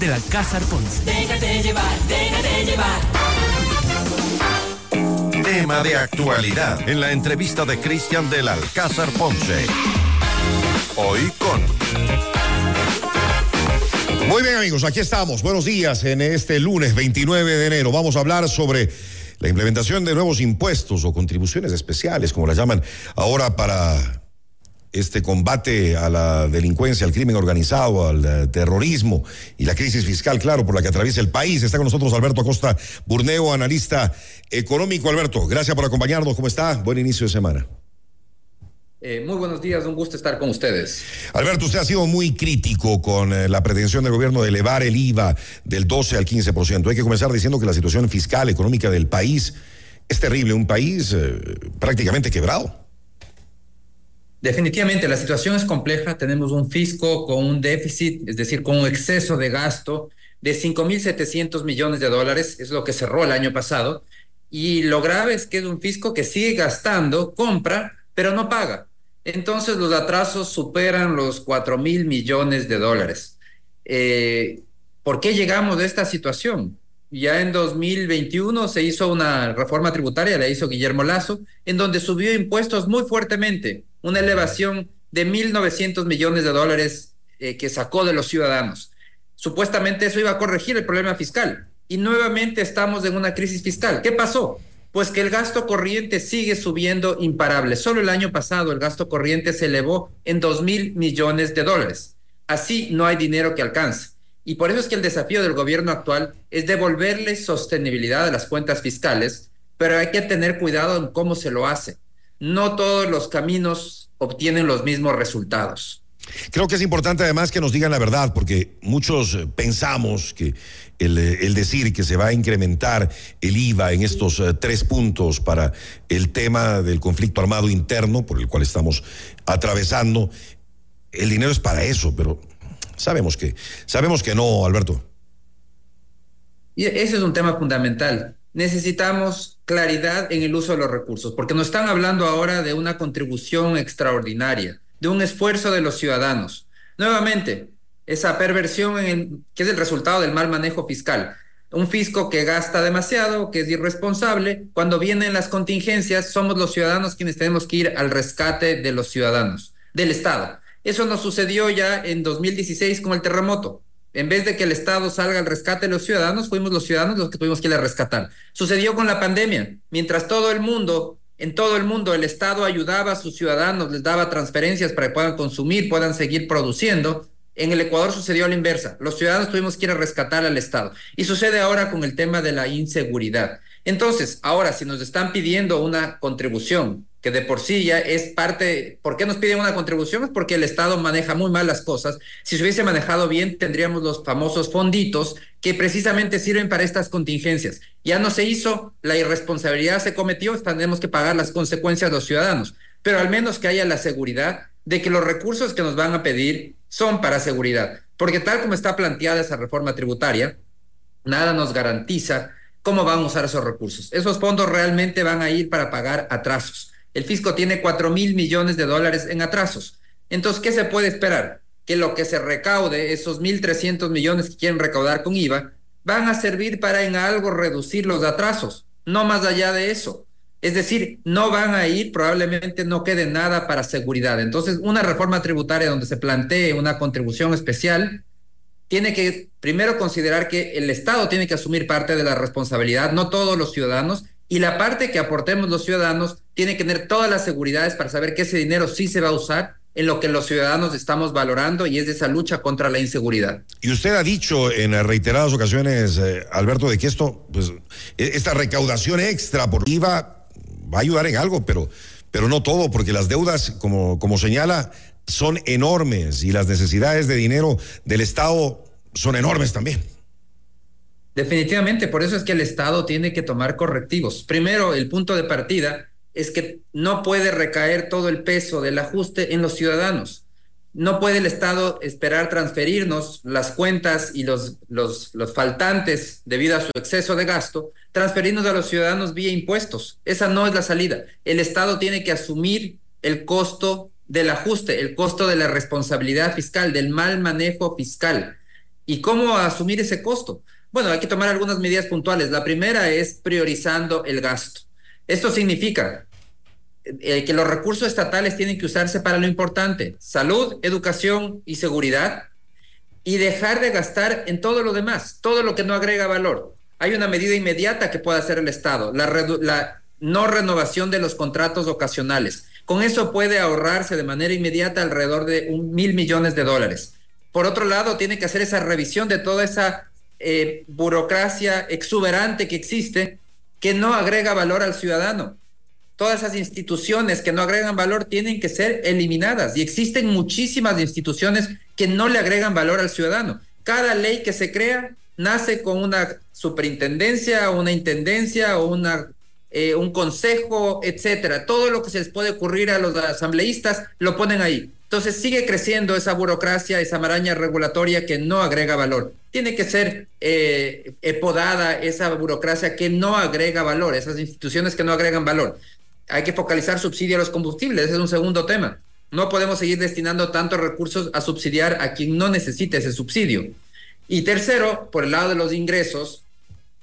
del Alcázar Ponce. Déjate llevar, déjate llevar. Tema de actualidad en la entrevista de Cristian del Alcázar Ponce. Hoy con... Muy bien amigos, aquí estamos. Buenos días en este lunes 29 de enero. Vamos a hablar sobre la implementación de nuevos impuestos o contribuciones especiales, como las llaman ahora para este combate a la delincuencia, al crimen organizado, al eh, terrorismo y la crisis fiscal, claro, por la que atraviesa el país. Está con nosotros Alberto Acosta Burneo, analista económico. Alberto, gracias por acompañarnos. ¿Cómo está? Buen inicio de semana. Eh, muy buenos días, un gusto estar con ustedes. Alberto, usted ha sido muy crítico con eh, la pretensión del gobierno de elevar el IVA del 12 al 15%. Hay que comenzar diciendo que la situación fiscal, económica del país es terrible, un país prácticamente quebrado. Definitivamente, la situación es compleja. Tenemos un fisco con un déficit, es decir, con un exceso de gasto de 5.700 millones de dólares, es lo que cerró el año pasado. Y lo grave es que es un fisco que sigue gastando, compra, pero no paga. Entonces los atrasos superan los 4 mil millones de dólares. Eh, ¿Por qué llegamos a esta situación? Ya en 2021 se hizo una reforma tributaria, la hizo Guillermo Lazo, en donde subió impuestos muy fuertemente una elevación de 1.900 millones de dólares eh, que sacó de los ciudadanos. Supuestamente eso iba a corregir el problema fiscal. Y nuevamente estamos en una crisis fiscal. ¿Qué pasó? Pues que el gasto corriente sigue subiendo imparable. Solo el año pasado el gasto corriente se elevó en 2 mil millones de dólares. Así no hay dinero que alcance. Y por eso es que el desafío del gobierno actual es devolverle sostenibilidad a las cuentas fiscales, pero hay que tener cuidado en cómo se lo hace no todos los caminos obtienen los mismos resultados. Creo que es importante además que nos digan la verdad, porque muchos eh, pensamos que el, eh, el, decir que se va a incrementar el IVA en estos uh, tres puntos para el tema del conflicto armado interno por el cual estamos atravesando, el dinero es para eso, pero sabemos que, sabemos que no, Alberto. Y ese es un tema fundamental necesitamos claridad en el uso de los recursos, porque nos están hablando ahora de una contribución extraordinaria, de un esfuerzo de los ciudadanos. Nuevamente, esa perversión en que es el resultado del mal manejo fiscal. Un fisco que gasta demasiado, que es irresponsable. Cuando vienen las contingencias, somos los ciudadanos quienes tenemos que ir al rescate de los ciudadanos, del Estado. Eso nos sucedió ya en 2016 con el terremoto. En vez de que el Estado salga al rescate de los ciudadanos, fuimos los ciudadanos los que tuvimos que ir a rescatar. Sucedió con la pandemia. Mientras todo el mundo, en todo el mundo, el Estado ayudaba a sus ciudadanos, les daba transferencias para que puedan consumir, puedan seguir produciendo. En el Ecuador sucedió la inversa. Los ciudadanos tuvimos que ir a rescatar al Estado. Y sucede ahora con el tema de la inseguridad. Entonces, ahora, si nos están pidiendo una contribución que de por sí ya es parte, ¿por qué nos piden una contribución? Es porque el Estado maneja muy mal las cosas. Si se hubiese manejado bien, tendríamos los famosos fonditos que precisamente sirven para estas contingencias. Ya no se hizo, la irresponsabilidad se cometió, tendremos que pagar las consecuencias los ciudadanos, pero al menos que haya la seguridad de que los recursos que nos van a pedir son para seguridad, porque tal como está planteada esa reforma tributaria, nada nos garantiza cómo van a usar esos recursos. Esos fondos realmente van a ir para pagar atrasos el fisco tiene 4 mil millones de dólares en atrasos. Entonces, ¿qué se puede esperar? Que lo que se recaude, esos 1.300 millones que quieren recaudar con IVA, van a servir para en algo reducir los atrasos, no más allá de eso. Es decir, no van a ir, probablemente no quede nada para seguridad. Entonces, una reforma tributaria donde se plantee una contribución especial, tiene que primero considerar que el Estado tiene que asumir parte de la responsabilidad, no todos los ciudadanos, y la parte que aportemos los ciudadanos tiene que tener todas las seguridades para saber que ese dinero sí se va a usar en lo que los ciudadanos estamos valorando y es esa lucha contra la inseguridad. Y usted ha dicho en reiteradas ocasiones, eh, Alberto, de que esto, pues, e, esta recaudación extra por IVA va a ayudar en algo, pero, pero no todo, porque las deudas, como, como señala, son enormes y las necesidades de dinero del Estado son enormes también. Definitivamente, por eso es que el Estado tiene que tomar correctivos. Primero, el punto de partida es que no puede recaer todo el peso del ajuste en los ciudadanos. No puede el Estado esperar transferirnos las cuentas y los, los, los faltantes debido a su exceso de gasto, transferirnos a los ciudadanos vía impuestos. Esa no es la salida. El Estado tiene que asumir el costo del ajuste, el costo de la responsabilidad fiscal, del mal manejo fiscal ¿Y cómo asumir ese costo? Bueno, hay que tomar algunas medidas puntuales. La primera es priorizando el gasto. Esto significa eh, que los recursos estatales tienen que usarse para lo importante, salud, educación y seguridad, y dejar de gastar en todo lo demás, todo lo que no agrega valor. Hay una medida inmediata que puede hacer el Estado, la, no renovación de los contratos ocasionales. Con eso puede ahorrarse de manera inmediata alrededor de un mil millones de dólares. Por otro lado, tiene que hacer esa revisión de toda esa eh, burocracia exuberante que existe que no agrega valor al ciudadano. Todas esas instituciones que no agregan valor tienen que ser eliminadas y existen muchísimas instituciones que no le agregan valor al ciudadano. Cada ley que se crea nace con una superintendencia, una intendencia o una, eh, un consejo, etcétera. Todo lo que se les puede ocurrir a los asambleístas lo ponen ahí. Entonces sigue creciendo esa burocracia, esa maraña regulatoria que no agrega valor. Tiene que ser eh, podada esa burocracia que no agrega valor, esas instituciones que no agregan valor. Hay que focalizar subsidio a los combustibles, ese es un segundo tema. No podemos seguir destinando tantos recursos a subsidiar a quien no necesite ese subsidio. Y tercero, por el lado de los ingresos,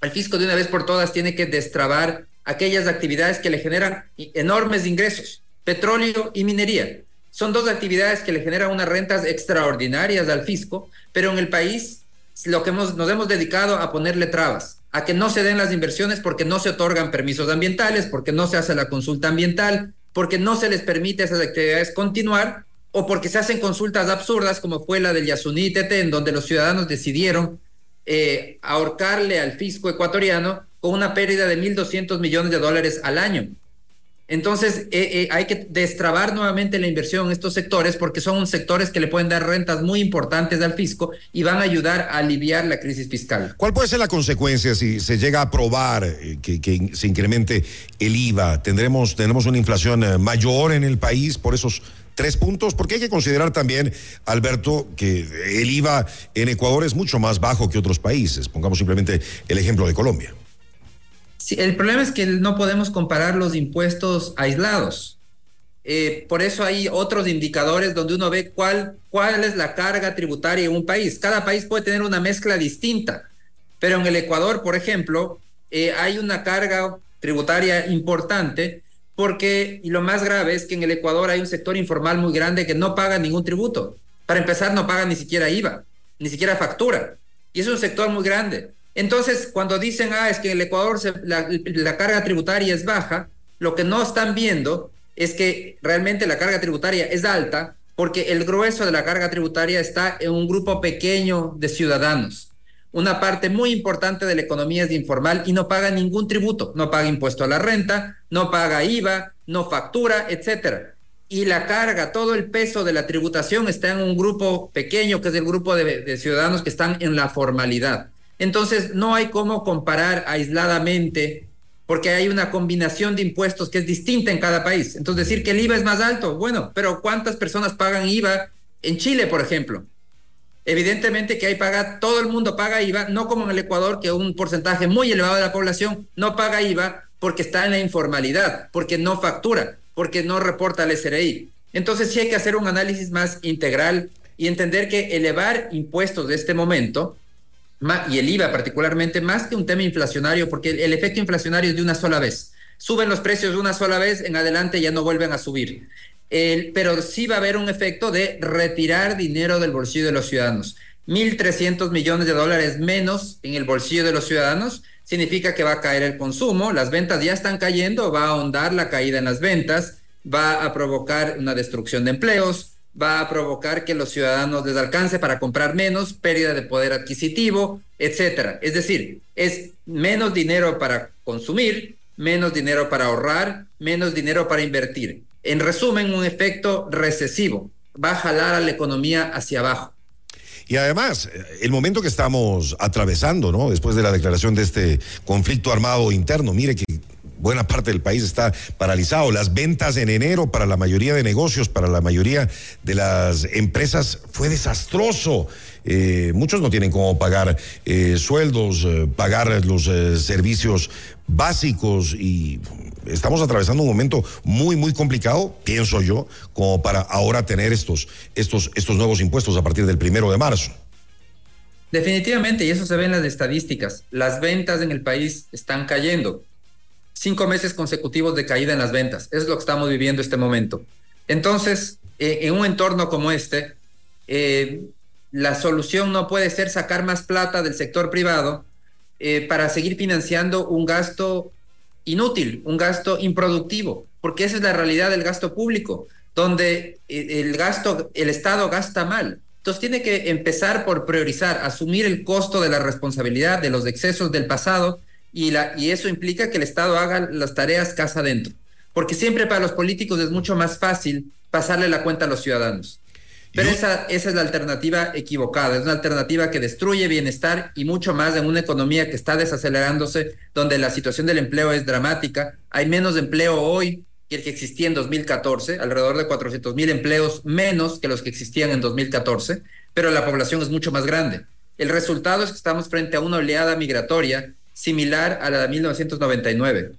el fisco de una vez por todas tiene que destrabar aquellas actividades que le generan enormes ingresos, petróleo y minería son dos actividades que le generan unas rentas extraordinarias al fisco, pero en el país lo que hemos, nos hemos dedicado a ponerle trabas, a que no se den las inversiones porque no se otorgan permisos ambientales, porque no se hace la consulta ambiental, porque no se les permite esas actividades continuar o porque se hacen consultas absurdas como fue la del Yasuní Tete, en donde los ciudadanos decidieron eh, ahorcarle al fisco ecuatoriano con una pérdida de 1.200 millones de dólares al año. Entonces, eh, eh, hay que destrabar nuevamente la inversión en estos sectores porque son sectores que le pueden dar rentas muy importantes al fisco y van a ayudar a aliviar la crisis fiscal. ¿Cuál puede ser la consecuencia si se llega a aprobar eh, que, se incremente el IVA? ¿Tendremos, ¿Tendremos una inflación mayor en el país por esos tres puntos? Porque hay que considerar también, Alberto, que el IVA en Ecuador es mucho más bajo que otros países. Pongamos simplemente el ejemplo de Colombia el problema es que no podemos comparar los impuestos aislados. Eh, por eso hay otros indicadores donde uno ve cuál, cuál es la carga tributaria en un país. Cada país puede tener una mezcla distinta, pero en el Ecuador, por ejemplo, eh, hay una carga tributaria importante porque, y lo más grave es que en el Ecuador hay un sector informal muy grande que no paga ningún tributo. Para empezar, no paga ni siquiera IVA, ni siquiera factura. Y es un sector muy grande. Entonces, cuando dicen, ah, es que en el Ecuador la, carga tributaria es baja, lo que no están viendo es que realmente la carga tributaria es alta porque el grueso de la carga tributaria está en un grupo pequeño de ciudadanos. Una parte muy importante de la economía es informal y no paga ningún tributo, no paga impuesto a la renta, no paga IVA, no factura, etcétera. Y la carga, todo el peso de la tributación está en un grupo pequeño, que es el grupo de ciudadanos que están en la formalidad. Entonces, no hay cómo comparar aisladamente, porque hay una combinación de impuestos que es distinta en cada país. Entonces, decir que el IVA es más alto, bueno, pero ¿cuántas personas pagan IVA en Chile, por ejemplo? Evidentemente que ahí paga, todo el mundo paga IVA, no como en el Ecuador, que un porcentaje muy elevado de la población no paga IVA porque está en la informalidad, porque no factura, porque no reporta al SRI. Entonces sí hay que hacer un análisis más integral y entender que elevar impuestos de este momento y el IVA particularmente, más que un tema inflacionario, porque el, efecto inflacionario es de una sola vez. Suben los precios de una sola vez, en adelante ya no vuelven a subir. pero sí va a haber un efecto de retirar dinero del bolsillo de los ciudadanos. 1.300 millones de dólares menos en el bolsillo de los ciudadanos significa que va a caer el consumo, las ventas ya están cayendo, va a ahondar la caída en las ventas, va a provocar una destrucción de empleos, va a provocar que los ciudadanos les alcance para comprar menos, pérdida de poder adquisitivo, etcétera. Es decir, es menos dinero para consumir, menos dinero para ahorrar, menos dinero para invertir. En resumen, un efecto recesivo. Va a jalar a la economía hacia abajo. Y además, el momento que estamos atravesando, ¿no? Después de la declaración de este conflicto armado interno, mire que buena parte del país está paralizado. Las ventas en enero para la mayoría de negocios, para la mayoría de las empresas, fue desastroso. Eh, muchos no tienen cómo pagar eh, sueldos, eh, pagar los servicios básicos y estamos atravesando un momento muy, muy complicado, pienso yo, como para ahora tener estos, estos, estos nuevos impuestos a partir del primero de marzo. Definitivamente, y eso se ve en las estadísticas. Las ventas en el país están cayendo. Cinco meses consecutivos de caída en las ventas. Es lo que estamos viviendo este momento. Entonces, eh, en un entorno como este, eh, la solución no puede ser sacar más plata del sector privado eh, para seguir financiando un gasto inútil, un gasto improductivo, porque esa es la realidad del gasto público, donde el gasto, el Estado gasta mal. Entonces tiene que empezar por priorizar, asumir el costo de la responsabilidad de los excesos del pasado y, la, y eso implica que el Estado haga las tareas casa adentro. Porque siempre para los políticos es mucho más fácil pasarle la cuenta a los ciudadanos. Pero esa, esa es la alternativa equivocada, es una alternativa que destruye bienestar y mucho más en una economía que está desacelerándose, donde la situación del empleo es dramática. Hay menos empleo hoy que el que existía en 2014, alrededor de 400 mil empleos menos que los que existían en 2014, pero la población es mucho más grande. El resultado es que estamos frente a una oleada migratoria similar a la de 1999.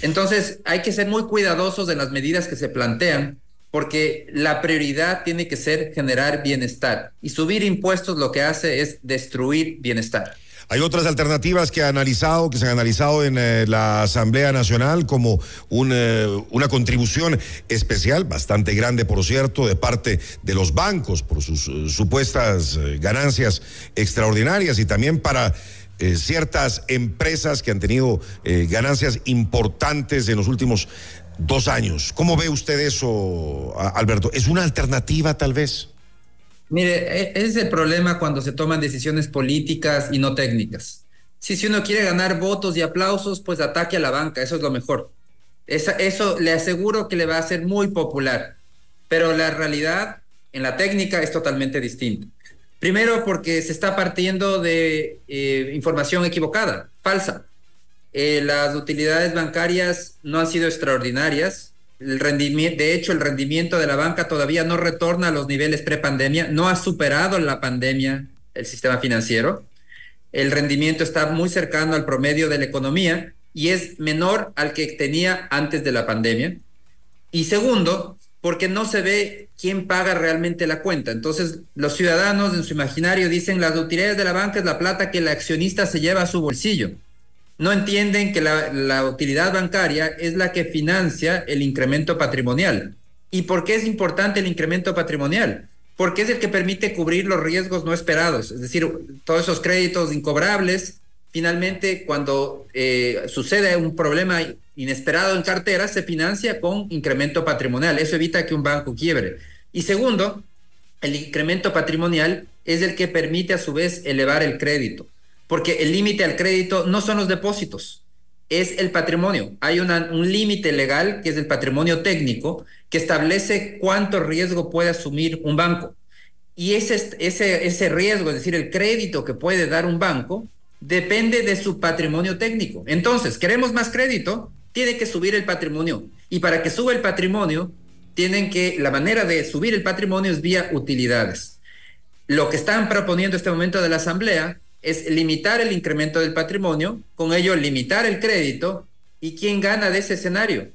Entonces, hay que ser muy cuidadosos de las medidas que se plantean, porque la prioridad tiene que ser generar bienestar y subir impuestos lo que hace es destruir bienestar. Hay otras alternativas que ha analizado, que se han analizado en eh, la Asamblea Nacional como eh, una contribución especial, bastante grande por cierto, de parte de los bancos por sus eh, supuestas ganancias extraordinarias y también para ciertas empresas que han tenido ganancias importantes en los últimos dos años. ¿Cómo ve usted eso, Alberto? ¿Es una alternativa tal vez? Mire, e, es el problema cuando se toman decisiones políticas y no técnicas. Si, si uno quiere ganar votos y aplausos, pues ataque a la banca, eso es lo mejor. eso le aseguro que le va a ser muy popular, pero la realidad en la técnica es totalmente distinta. Primero porque se está partiendo de eh, información equivocada, falsa. Eh, las utilidades bancarias no han sido extraordinarias, de hecho, el rendimiento de la banca todavía no retorna a los niveles pre-pandemia, no ha superado la pandemia el sistema financiero. El rendimiento está muy cercano al promedio de la economía y es menor al que tenía antes de la pandemia. Y segundo, porque no se ve quién paga realmente la cuenta. Entonces, los ciudadanos en su imaginario dicen las utilidades de la banca es la plata que el accionista se lleva a su bolsillo no entienden que la, utilidad bancaria es la que financia el incremento patrimonial. ¿Y por qué es importante el incremento patrimonial? Porque es el que permite cubrir los riesgos no esperados, es decir, todos esos créditos incobrables, finalmente cuando eh, sucede un problema inesperado en cartera, se financia con incremento patrimonial. Eso evita que un banco quiebre. Y segundo, el incremento patrimonial es el que permite a su vez elevar el crédito porque el límite al crédito no son los depósitos, es el patrimonio. Hay un límite legal que es el patrimonio técnico que establece cuánto riesgo puede asumir un banco. Y ese, ese, ese riesgo, es decir, el crédito que puede dar un banco, depende de su patrimonio técnico. Entonces, queremos más crédito, tiene que subir el patrimonio. Y para que suba el patrimonio, tienen que, la manera de subir el patrimonio es vía utilidades. Lo que están proponiendo este momento de la Asamblea es limitar el incremento del patrimonio, con ello limitar el crédito. ¿Y quién gana de ese escenario?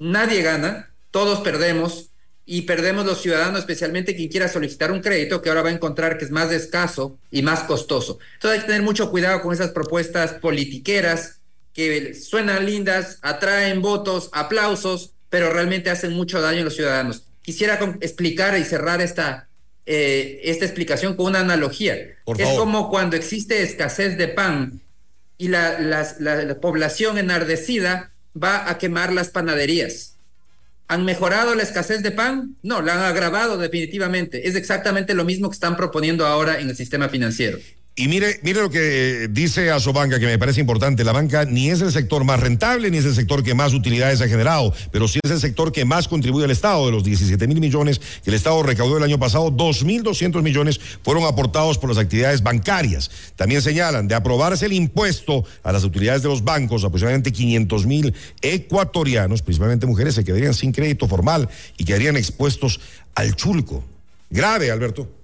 Nadie gana, todos perdemos y perdemos los ciudadanos, especialmente quien quiera solicitar un crédito, que ahora va a encontrar que es más escaso y más costoso. Entonces hay que tener mucho cuidado con esas propuestas politiqueras que suenan lindas, atraen votos, aplausos, pero realmente hacen mucho daño a los ciudadanos. Quisiera explicar y cerrar esta eh, esta explicación con una analogía. es como cuando existe escasez de pan y la, la, población enardecida va a quemar las panaderías. ¿Han mejorado la escasez de pan? No, la han agravado definitivamente. Es exactamente lo mismo que están proponiendo ahora en el sistema financiero. Y mire, mire lo que dice Asobanca, que me parece importante. La banca ni es el sector más rentable, ni es el sector que más utilidades ha generado, pero sí es el sector que más contribuye al Estado. De los 17 mil millones que el Estado recaudó el año pasado, 2.200 millones fueron aportados por las actividades bancarias. También señalan, de aprobarse el impuesto a las utilidades de los bancos, aproximadamente 500 mil ecuatorianos, principalmente mujeres, se quedarían sin crédito formal y quedarían expuestos al chulco. Grave, Alberto.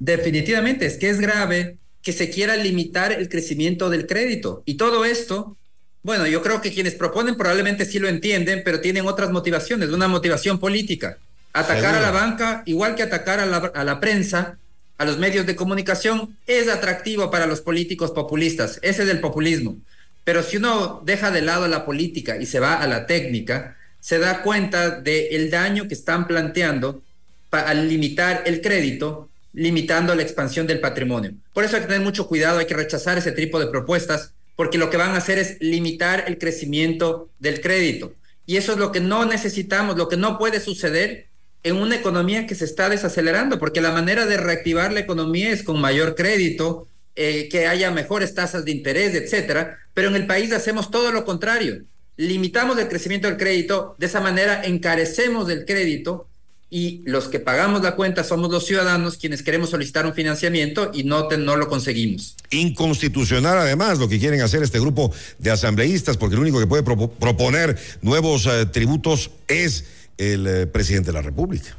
Definitivamente, es que es grave que se quiera limitar el crecimiento del crédito. Y todo esto, bueno, yo creo que quienes proponen probablemente sí lo entienden, pero tienen otras motivaciones, una motivación política. Atacar a la banca, igual que atacar a la, a la prensa, a los medios de comunicación es atractivo para los políticos populistas. Ese es el populismo. Pero si uno deja de lado la política y se va a la técnica, se da cuenta del daño que están planteando al limitar el crédito, limitando la expansión del patrimonio. Por eso hay que tener mucho cuidado, hay que rechazar ese tipo de propuestas, porque lo que van a hacer es limitar el crecimiento del crédito. Y eso es lo que no necesitamos, lo que no puede suceder en una economía que se está desacelerando, porque la manera de reactivar la economía es con mayor crédito, eh, que haya mejores tasas de interés, etcétera. Pero en el país hacemos todo lo contrario. Limitamos el crecimiento del crédito, de esa manera encarecemos el crédito y los que pagamos la cuenta somos los ciudadanos quienes queremos solicitar un financiamiento y no, no lo conseguimos. Inconstitucional además lo que quieren hacer este grupo de asambleístas, porque el único que puede proponer nuevos eh, tributos es el eh, presidente de la República.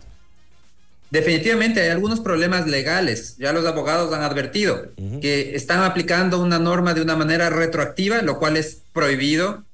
Definitivamente hay algunos problemas legales, ya los abogados han advertido, que están aplicando una norma de una manera retroactiva, lo cual es prohibido.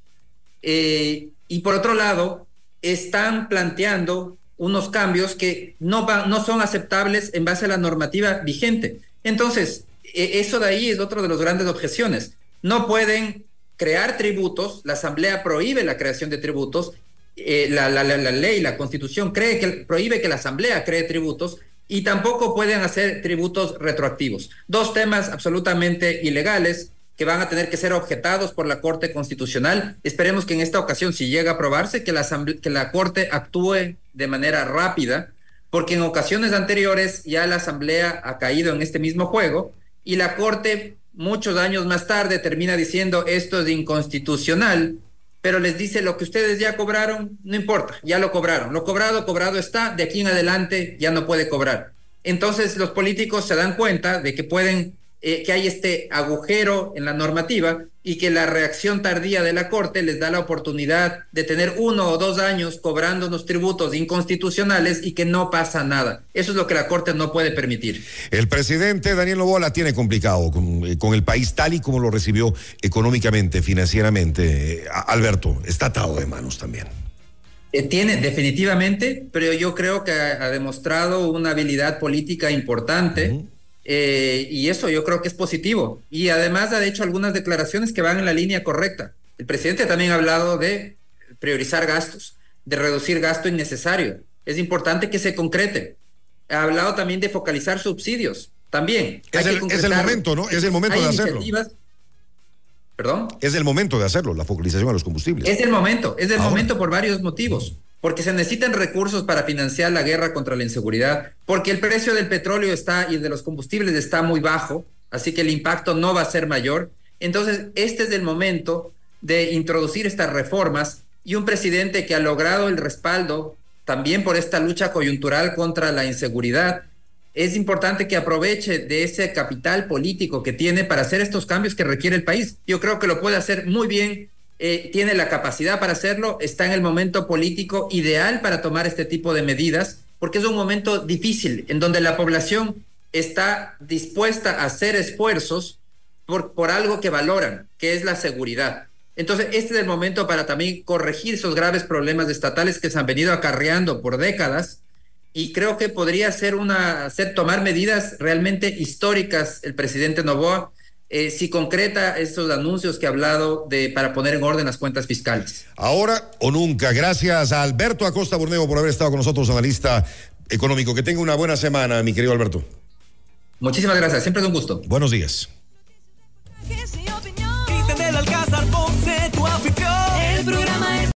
Eh, y por otro lado, están planteando unos cambios que no, no son aceptables en base a la normativa vigente. Entonces, e, eso de ahí es otro de las grandes objeciones. No pueden crear tributos, la Asamblea prohíbe la creación de tributos eh, la, la, la, ley, la constitución cree que prohíbe que la asamblea cree tributos y tampoco pueden hacer tributos retroactivos. Dos temas absolutamente ilegales que van a tener que ser objetados por la Corte Constitucional. Esperemos que en esta ocasión, si llega a aprobarse, que la, que la Corte actúe de manera rápida, porque en ocasiones anteriores ya la Asamblea ha caído en este mismo juego y la Corte muchos años más tarde termina diciendo esto es inconstitucional pero les dice lo que ustedes ya cobraron, no importa, ya lo cobraron. Lo cobrado, cobrado está, de aquí en adelante ya no puede cobrar. Entonces los políticos se dan cuenta de que pueden eh, que hay este agujero en la normativa y que la reacción tardía de la Corte les da la oportunidad de tener uno o dos años cobrando unos tributos inconstitucionales y que no pasa nada. Eso es lo que la Corte no puede permitir. El presidente Daniel Novoa la tiene complicado con, eh, con el país tal y como lo recibió económicamente, financieramente. Eh, Alberto, está atado de manos también. tiene definitivamente, pero yo creo que ha, demostrado una habilidad política importante. Eh, y eso yo creo que es positivo. Y además ha hecho algunas declaraciones que van en la línea correcta. El presidente también ha hablado de priorizar gastos, de reducir gasto innecesario. Es importante que se concrete. Ha hablado también de focalizar subsidios. También. Es, el, momento, ¿no? Es el momento de hacerlo. ¿Perdón? Es el momento de hacerlo, la focalización a los combustibles. Es el momento, es el momento por varios motivos porque se necesitan recursos para financiar la guerra contra la inseguridad, porque el precio del petróleo está y de los combustibles está muy bajo, así que el impacto no va a ser mayor. Entonces, este es el momento de introducir estas reformas y un presidente que ha logrado el respaldo también por esta lucha coyuntural contra la inseguridad, es importante que aproveche de ese capital político que tiene para hacer estos cambios que requiere el país. Yo creo que lo puede hacer muy bien eh, tiene la capacidad para hacerlo, está en el momento político ideal para tomar este tipo de medidas, porque es un momento difícil en donde la población está dispuesta a hacer esfuerzos por, por algo que valoran, que es la seguridad. Entonces, este es el momento para también corregir esos graves problemas estatales que se han venido acarreando por décadas y creo que podría ser una, hacer, tomar medidas realmente históricas el presidente Novoa eh, si concreta estos anuncios que ha hablado de para poner en orden las cuentas fiscales. Ahora o nunca. Gracias a Alberto Acosta Borneo por haber estado con nosotros, analista económico. Que tenga una buena semana, mi querido Alberto. Muchísimas gracias, siempre es un gusto. Buenos días.